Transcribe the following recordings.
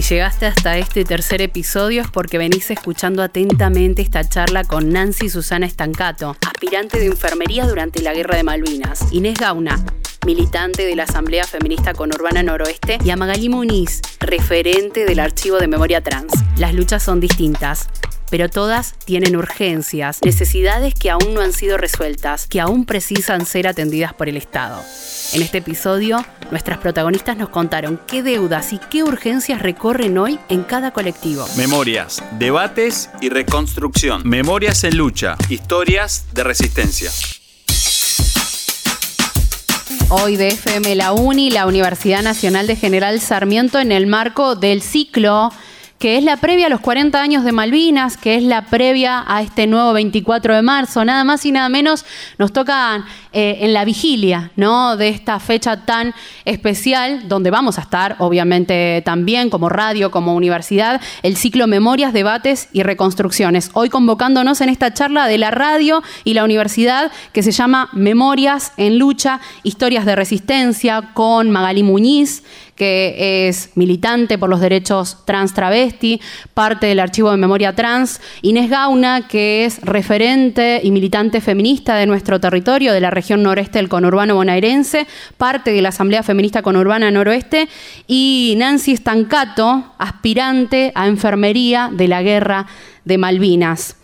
Si llegaste hasta este tercer episodio es porque venís escuchando atentamente esta charla con Nancy Susana Estancato, aspirante de enfermería durante la Guerra de Malvinas, Inés Gauna, militante de la Asamblea Feminista Conurbana Noroeste, y a Magalí Muniz, referente del Archivo de Memoria Trans. Las luchas son distintas, pero todas tienen urgencias, necesidades que aún no han sido resueltas, que aún precisan ser atendidas por el Estado. En este episodio, nuestras protagonistas nos contaron qué deudas y qué urgencias recorren hoy en cada colectivo. Memorias, debates y reconstrucción. Memorias en lucha, historias de resistencia. Hoy de FM La Uni, la Universidad Nacional de General Sarmiento, en el marco del ciclo que es la previa a los 40 años de Malvinas, que es la previa a este nuevo 24 de marzo. Nada más y nada menos nos toca eh, en la vigilia ¿no? de esta fecha tan especial, donde vamos a estar, obviamente, también como radio, como universidad, el ciclo Memorias, Debates y Reconstrucciones. Hoy convocándonos en esta charla de la radio y la universidad que se llama Memorias en Lucha, Historias de Resistencia, con Magalí Muñiz que es militante por los derechos trans travesti, parte del archivo de memoria trans, Inés Gauna, que es referente y militante feminista de nuestro territorio, de la región noreste del conurbano bonaerense, parte de la Asamblea Feminista Conurbana Noroeste, y Nancy Stancato, aspirante a enfermería de la Guerra de Malvinas.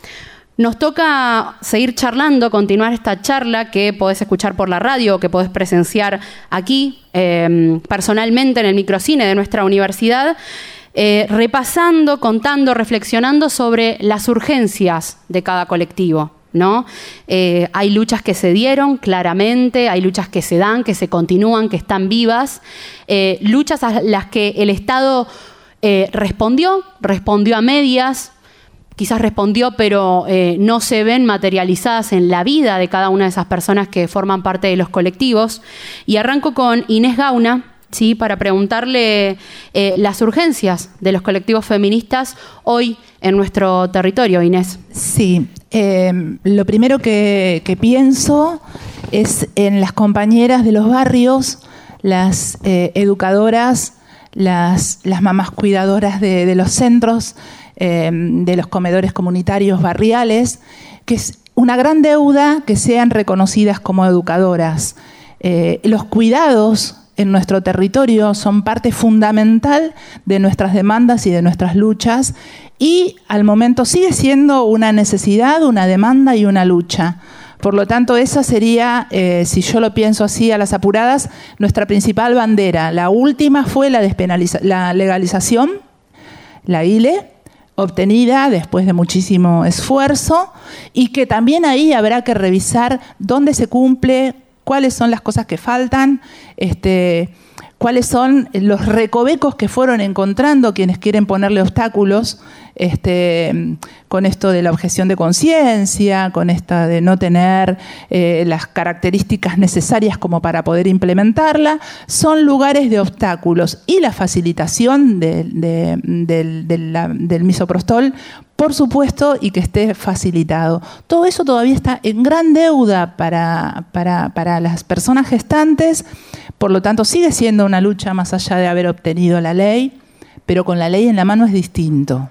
Nos toca seguir charlando, continuar esta charla que podés escuchar por la radio, que podés presenciar aquí, em, personalmente en el microcine de nuestra universidad, eh, repasando, contando, reflexionando sobre las urgencias de cada colectivo. ¿No? Eh, hay luchas que se dieron claramente, hay luchas que se dan, que se continúan, que están vivas, eh, luchas a las que el Estado respondió, respondió a medias, quizás respondió, pero eh, no se ven materializadas en la vida de cada una de esas personas que forman parte de los colectivos. Y arranco con Inés Gauna, ¿sí? para preguntarle eh, las urgencias de los colectivos feministas hoy en nuestro territorio, Inés. Sí, em, lo primero que, pienso es en las compañeras de los barrios, las eh, educadoras, las, las mamás cuidadoras de los centros, Em, de los comedores comunitarios barriales, que es una gran deuda que sean reconocidas como educadoras. Eh, los cuidados en nuestro territorio son parte fundamental de nuestras demandas y de nuestras luchas y al momento sigue siendo una necesidad, una demanda y una lucha. Por lo tanto, esa sería, eh, si yo lo pienso así a las apuradas, nuestra principal bandera. La última fue la, la legalización, la ILE, obtenida después de muchísimo esfuerzo y que también ahí habrá que revisar dónde se cumple, cuáles son las cosas que faltan, este, cuáles son los recovecos que fueron encontrando quienes quieren ponerle obstáculos este, con esto de la objeción de conciencia, con esta de no tener eh, las características necesarias como para poder implementarla, son lugares de obstáculos. Y la facilitación del, misoprostol por supuesto, y que esté facilitado. Todo eso todavía está en gran deuda para, para, para, las personas gestantes, por lo tanto sigue siendo una lucha más allá de haber obtenido la ley, pero con la ley en la mano es distinto.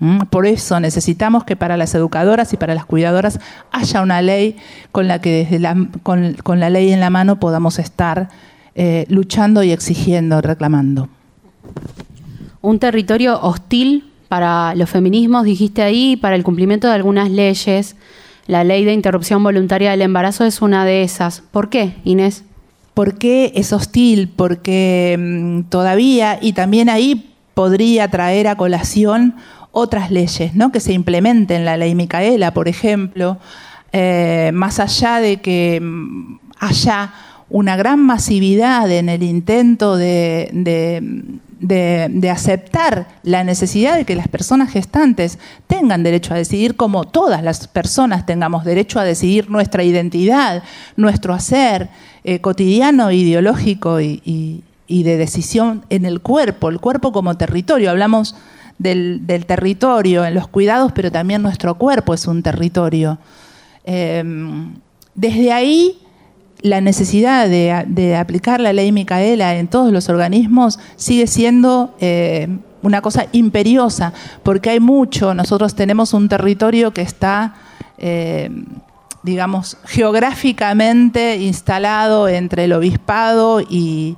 ¿Mm? Por eso necesitamos que para las educadoras y para las cuidadoras haya una ley con la que desde la, con, la ley en la mano podamos estar eh, luchando y exigiendo, reclamando. Un territorio hostil para los feminismos, dijiste ahí, para el cumplimiento de algunas leyes. La ley de interrupción voluntaria del embarazo es una de esas. ¿Por qué, Inés? ¿Por qué es hostil? Porque mm, todavía, y también ahí podría traer a colación otras leyes ¿no? que se implementen, la ley Micaela, por ejemplo, eh, más allá de que mm, haya una gran masividad en el intento de, aceptar la necesidad de que las personas gestantes tengan derecho a decidir, como todas las personas tengamos derecho a decidir nuestra identidad, nuestro hacer eh, cotidiano, ideológico y, y de decisión en el cuerpo, el cuerpo como territorio. Hablamos del, territorio, en los cuidados, pero también nuestro cuerpo es un territorio. Em, desde ahí la necesidad de, aplicar la ley Micaela en todos los organismos sigue siendo eh, una cosa imperiosa, porque hay mucho, nosotros tenemos un territorio que está, eh, digamos, geográficamente instalado entre el obispado y,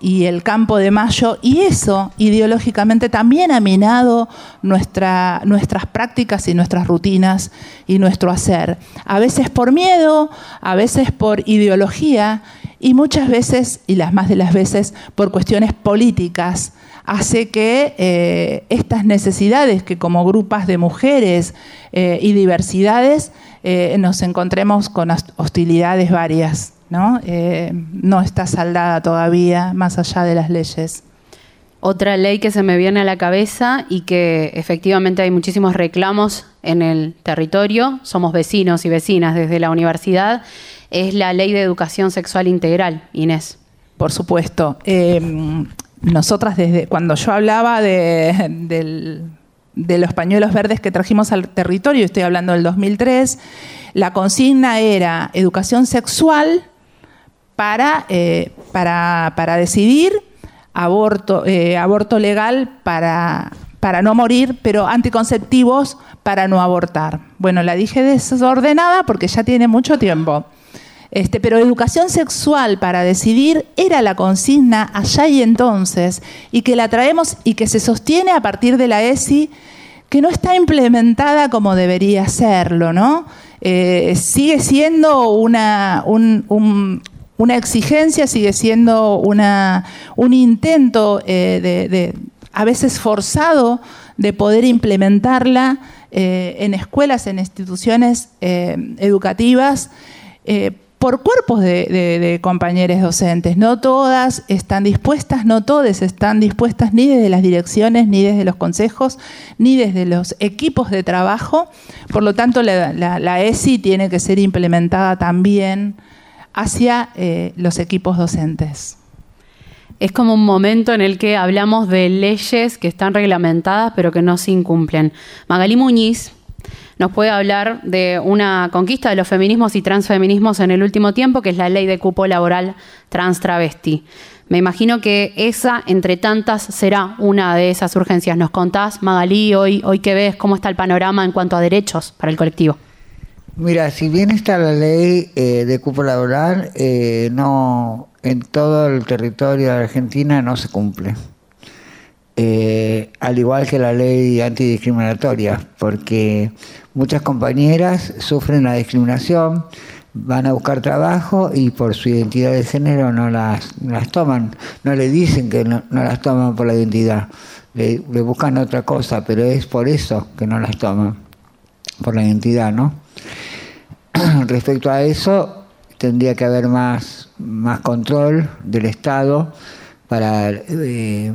y el campo de Mayo, y eso ideológicamente también ha minado nuestra, nuestras prácticas y nuestras rutinas y nuestro hacer. A veces por miedo, a veces por ideología y muchas veces, y las más de las veces, por cuestiones políticas. Hace que eh, estas necesidades que como grupos de mujeres eh, y diversidades eh, nos encontremos con hostilidades varias. ¿No? Eh, no está saldada todavía, más allá de las leyes. Otra ley que se me viene a la cabeza y que efectivamente hay muchísimos reclamos en el territorio, somos vecinos y vecinas desde la universidad, es la ley de educación sexual integral, Inés. Por supuesto. Eh, nosotras desde cuando yo hablaba de, de los pañuelos verdes que trajimos al territorio, estoy hablando del 2003, la consigna era educación sexual eh, para, para, decidir, aborto, eh, aborto legal para, para no morir, pero anticonceptivos para no abortar. Bueno, la dije desordenada porque ya tiene mucho tiempo. Este, pero educación sexual para decidir era la consigna allá y entonces, y que la traemos y que se sostiene a partir de la ESI, que no está implementada como debería serlo, ¿no? Eh, sigue siendo una, un, una exigencia, sigue siendo una, un intento eh, de, a veces forzado de poder implementarla eh, en escuelas, en instituciones eh, educativas, por cuerpos de, compañeros docentes. No todas están dispuestas, no todas están dispuestas ni desde las direcciones, ni desde los consejos, ni desde los equipos de trabajo. Por lo tanto, la, la ESI tiene que ser implementada también hacia eh, los equipos docentes. Es como un momento en el que hablamos de leyes que están reglamentadas pero que no se incumplen. Magalí Muñiz nos puede hablar de una conquista de los feminismos y transfeminismos en el último tiempo, que es la ley de cupo laboral trans travesti. Me imagino que esa, entre tantas, será una de esas urgencias. ¿Nos contás, Magalí, hoy, hoy que ves cómo está el panorama en cuanto a derechos para el colectivo? Mira, si bien está la ley eh, de cupo laboral, eh, no en todo el territorio de Argentina no se cumple. Eh, al igual que la ley antidiscriminatoria, porque muchas compañeras sufren la discriminación, van a buscar trabajo y por su identidad de género no las, las toman, no le dicen que no, las toman por la identidad, le buscan otra cosa, pero es por eso que no las toman, por la identidad, ¿no? respecto a eso, tendría que haber más, más control del Estado para eh,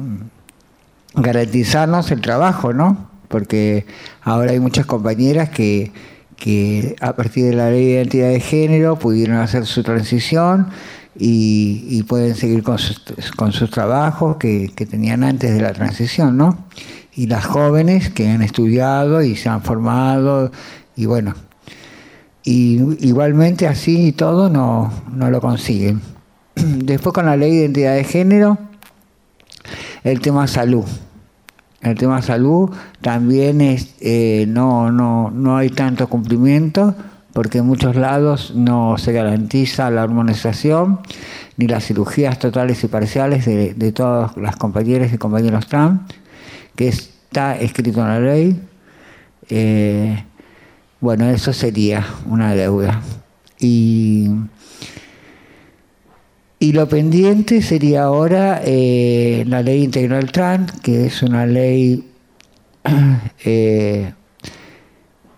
garantizarnos el trabajo, ¿no? Porque ahora hay muchas compañeras que, a partir de la ley de identidad de género pudieron hacer su transición y, pueden seguir con sus, con sus trabajos que, que, tenían antes de la transición, ¿no? Y las jóvenes que han estudiado y se han formado y bueno, y igualmente así y todo no, lo consiguen. Después con la ley de identidad de género, el tema salud. El tema salud también es, eh, no, no, no hay tanto cumplimiento porque en muchos lados no se garantiza la hormonización ni las cirugías totales y parciales de, de todas las compañeras y compañeros trans, que está escrito en la ley. Eh, bueno, eso sería una deuda. Y, y lo pendiente sería ahora eh, la ley integral trans, que es una ley eh,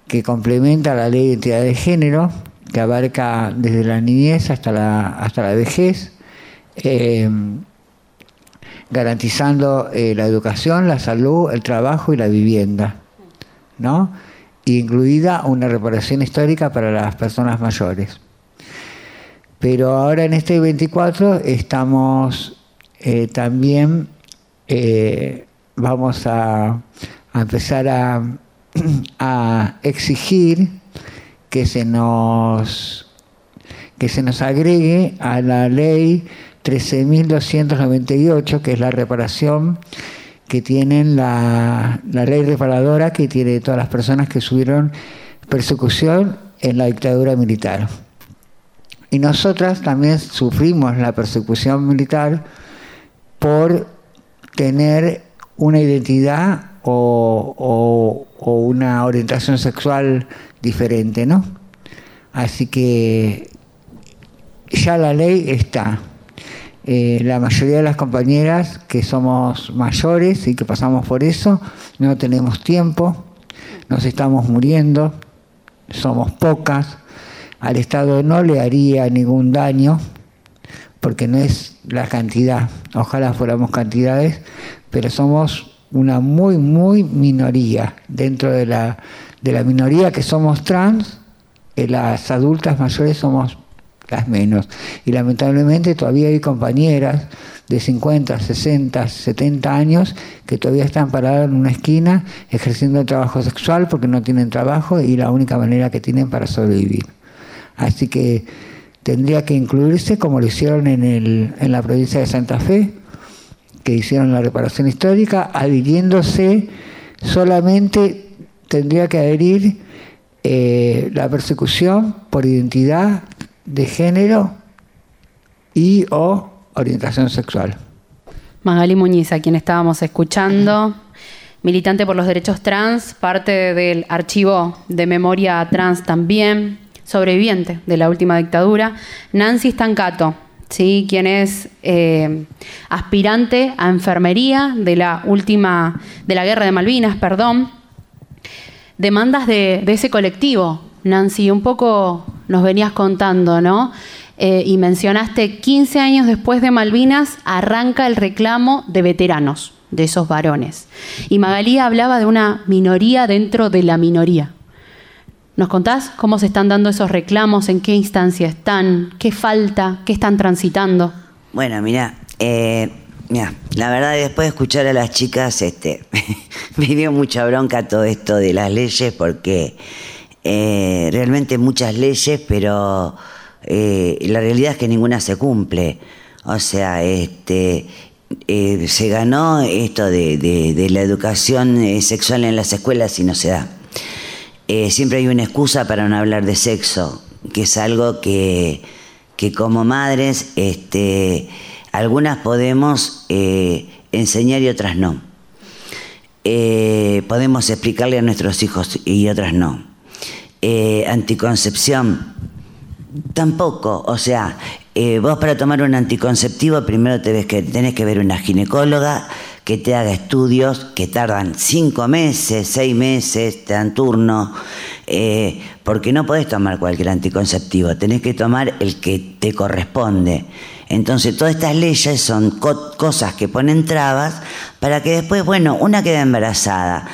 que complementa la ley de identidad de género, que abarca desde la niñez hasta la, hasta la vejez, eh, garantizando la educación, la salud, el trabajo y la vivienda. ¿no? Incluida una reparación histórica para las personas mayores. Pero ahora en este 24 estamos eh, también, eh, vamos a, empezar a, a, exigir que se nos que se nos agregue a la ley 13.298, que es la reparación que tienen la, ley reparadora que tiene todas las personas que subieron persecución en la dictadura militar. Y nosotras también sufrimos la persecución militar por tener una identidad o, una orientación sexual diferente, ¿no? Así que ya la ley está. Eh, la mayoría de las compañeras que somos mayores y que pasamos por eso, no tenemos tiempo, nos estamos muriendo, somos pocas, al Estado no le haría ningún daño, porque no es la cantidad, ojalá fuéramos cantidades, pero somos una muy, muy minoría. Dentro de la, de la minoría que somos trans, eh, las adultas mayores somos las menos. Y lamentablemente todavía hay compañeras de 50, 60, 70 años que todavía están paradas en una esquina ejerciendo el trabajo sexual porque no tienen trabajo y la única manera que tienen para sobrevivir. Así que tendría que incluirse como lo hicieron en, el, en la provincia de Santa Fe, que hicieron la reparación histórica, adhiriéndose solamente tendría que adherir eh, la persecución por identidad de género y o orientación sexual. Magali Muñiz, a quien estábamos escuchando, militante por los derechos trans, parte del archivo de memoria trans también, sobreviviente de la última dictadura. Nancy Stancato, ¿sí? quien es eh, aspirante a enfermería de la última, de la guerra de Malvinas, perdón. Demandas de, ese colectivo, Nancy, un poco nos venías contando, ¿no? Eh, y mencionaste 15 años después de Malvinas arranca el reclamo de veteranos, de esos varones. Y Magalí hablaba de una minoría dentro de la minoría. ¿Nos contás cómo se están dando esos reclamos? ¿En qué instancia están? ¿Qué falta? ¿Qué están transitando? Bueno, mira, eh, la verdad después de escuchar a las chicas, este, me dio mucha bronca todo esto de las leyes porque eh, realmente muchas leyes, pero eh, la realidad es que ninguna se cumple. O sea, este, se ganó esto de, la educación sexual en las escuelas y no se da. Eh, siempre hay una excusa para no hablar de sexo, que es algo que, como madres, este, algunas podemos eh, enseñar y otras no. Eh, podemos explicarle a nuestros hijos y otras no. Anticoncepción, tampoco. O sea, vos para tomar un anticonceptivo primero te que, tenés que ver una ginecóloga, que te haga estudios que tardan cinco meses, seis meses, te dan turno, eh, porque no podés tomar cualquier anticonceptivo, tenés que tomar el que te corresponde. Entonces todas estas leyes son cosas que ponen trabas para que después, bueno, una queda embarazada.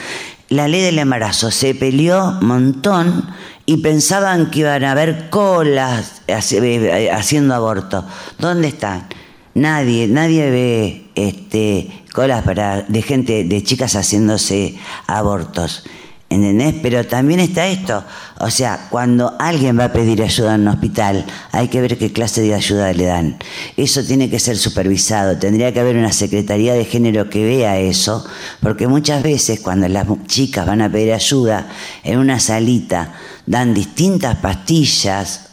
La ley del embarazo se peleó montón y pensaban que iban a haber colas eh, haciendo aborto. ¿Dónde están? Nadie, nadie ve este, colas para, de gente, de chicas haciéndose abortos. ¿Entendés? Pero también está esto. O sea, cuando alguien va a pedir ayuda en un hospital, hay que ver qué clase de ayuda le dan. Eso tiene que ser supervisado. Tendría que haber una secretaría de género que vea eso, porque muchas veces cuando las chicas van a pedir ayuda en una salita, dan distintas pastillas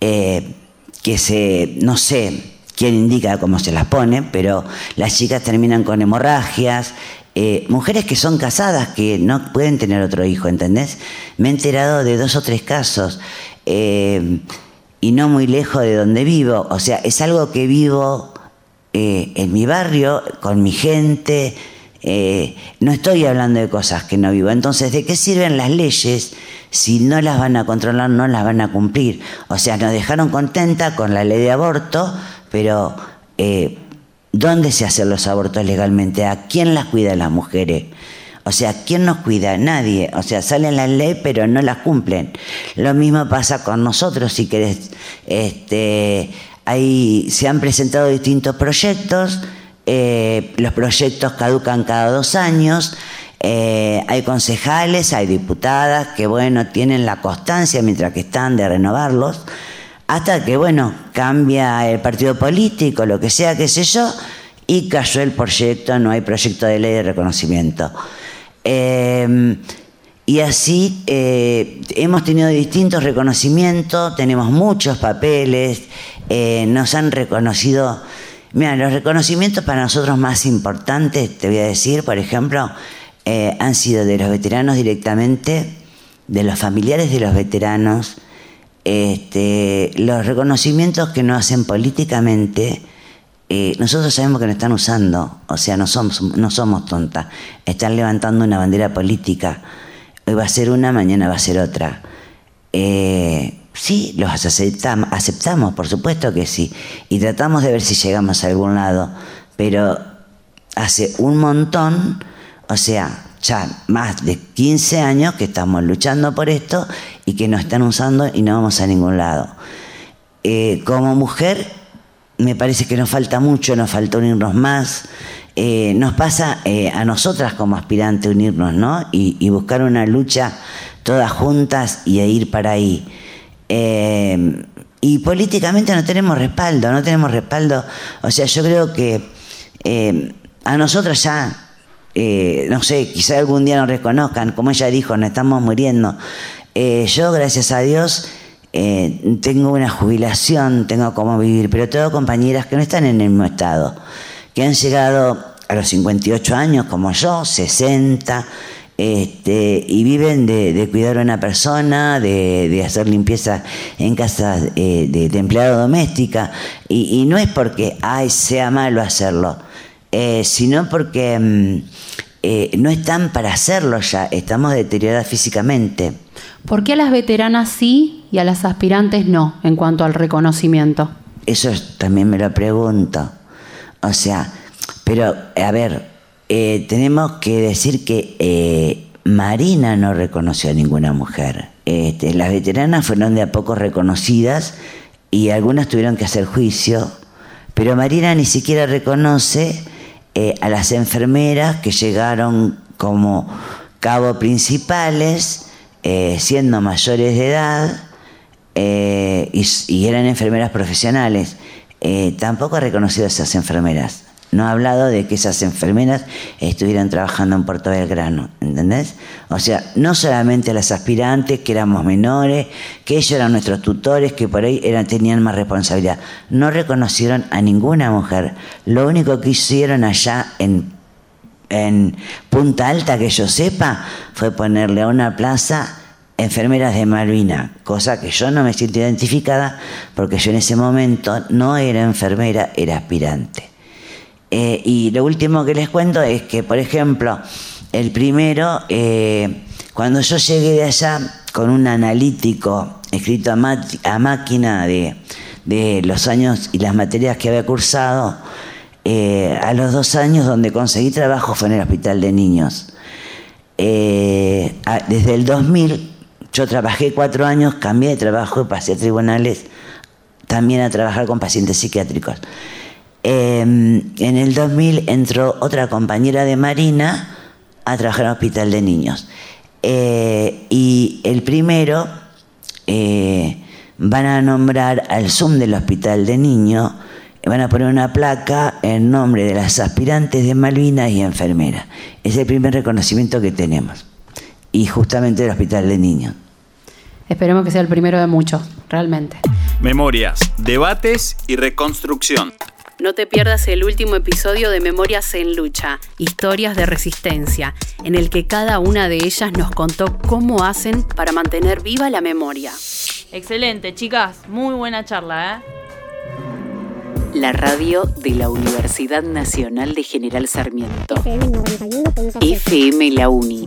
eh, que se, no sé, quién indica cómo se las pone, pero las chicas terminan con hemorragias, eh, mujeres que son casadas que no pueden tener otro hijo, ¿entendés? Me he enterado de dos o tres casos eh, y no muy lejos de donde vivo, o sea, es algo que vivo eh, en mi barrio, con mi gente, no estoy hablando de cosas que no vivo. Entonces, ¿de qué sirven las leyes si no las van a controlar, no las van a cumplir? O sea, nos dejaron contenta con la ley de aborto, pero ¿dónde se hacen los abortos legalmente? ¿A quién las cuida las mujeres? O sea, ¿quién nos cuida? Nadie. O sea, salen las leyes pero no las cumplen. Lo mismo pasa con nosotros, si querés. Este, ahí se han presentado distintos proyectos. Eh, los proyectos caducan cada dos años. Eh, hay concejales, hay diputadas que, bueno, tienen la constancia mientras que están de renovarlos Hasta que, bueno, cambia el partido político, lo que sea, qué sé yo, y cayó el proyecto, no hay proyecto de ley de reconocimiento. Em, y así eh, hemos tenido distintos reconocimientos, tenemos muchos papeles, eh, nos han reconocido, mira, los reconocimientos para nosotros más importantes, te voy a decir, por ejemplo, eh, han sido de los veteranos directamente, de los familiares de los veteranos, este, los reconocimientos que nos hacen políticamente, eh, nosotros sabemos que nos están usando, o sea, no somos, no somos tontas, están levantando una bandera política, hoy va a ser una, mañana va a ser otra. Eh, sí, los aceptamos, aceptamos, por supuesto que sí, y tratamos de ver si llegamos a algún lado, pero hace un montón, o sea, ya más de 15 años que estamos luchando por esto y que nos están usando y no vamos a ningún lado. Eh, como mujer me parece que nos falta mucho, nos falta unirnos más. Eh, nos pasa eh, a nosotras como aspirantes unirnos, ¿no? Y, buscar una lucha todas juntas y ir para ahí. Y políticamente no tenemos respaldo, no tenemos respaldo. O sea, yo creo que a nosotros ya, no sé, quizá algún día nos reconozcan, como ella dijo, nos estamos muriendo. Yo, gracias a Dios, eh, tengo una jubilación, tengo cómo vivir, pero tengo compañeras que no están en el mismo estado, que han llegado a los 58 años como yo, 60, este, y viven de, cuidar a una persona, de, hacer limpieza en casa eh, de, empleado doméstica, y, no es porque ay, sea malo hacerlo, eh, sino porque mm, no están para hacerlo ya, estamos deterioradas físicamente. ¿Por qué a las veteranas sí y a las aspirantes no en cuanto al reconocimiento? Eso también me lo pregunto. O sea, pero a ver, eh, tenemos que decir que eh, Marina no reconoció a ninguna mujer. Este, las veteranas fueron de a poco reconocidas y algunas tuvieron que hacer juicio, pero Marina ni siquiera reconoce eh, a las enfermeras que llegaron como cabo principales eh, siendo mayores de edad eh, y, eran enfermeras profesionales. Eh, tampoco ha reconocido a esas enfermeras. No ha hablado de que esas enfermeras estuvieran trabajando en Puerto Belgrano, ¿entendés? O sea, no solamente las aspirantes, que éramos menores, que ellos eran nuestros tutores, que por ahí eran, tenían más responsabilidad. No reconocieron a ninguna mujer. Lo único que hicieron allá en en Punta Alta, que yo sepa, fue ponerle a una plaza enfermeras de Malvina, cosa que yo no me siento identificada porque yo en ese momento no era enfermera, era aspirante. Eh, y lo último que les cuento es que, por ejemplo, el primero, eh, cuando yo llegué de allá con un analítico escrito a, máquina de, de los años y las materias que había cursado, eh, a los dos años donde conseguí trabajo fue en el hospital de niños. Eh, desde el 2000 yo trabajé cuatro años, cambié de trabajo y pasé a tribunales también a trabajar con pacientes psiquiátricos. Em, en el 2000 entró otra compañera de Marina a trabajar en el hospital de niños. Eh, y el primero van a nombrar al Zoom del hospital de niños van a poner una placa en nombre de las aspirantes de Malvinas y enfermeras. Es el primer reconocimiento que tenemos. Y justamente del Hospital de Niños. Esperemos que sea el primero de muchos, realmente. Memorias, debates y reconstrucción. No te pierdas el último episodio de Memorias en Lucha, historias de resistencia, en el que cada una de ellas nos contó cómo hacen para mantener viva la memoria. Excelente, chicas, muy buena charla, ¿eh? La radio de la Universidad Nacional de General Sarmiento. FM La Uni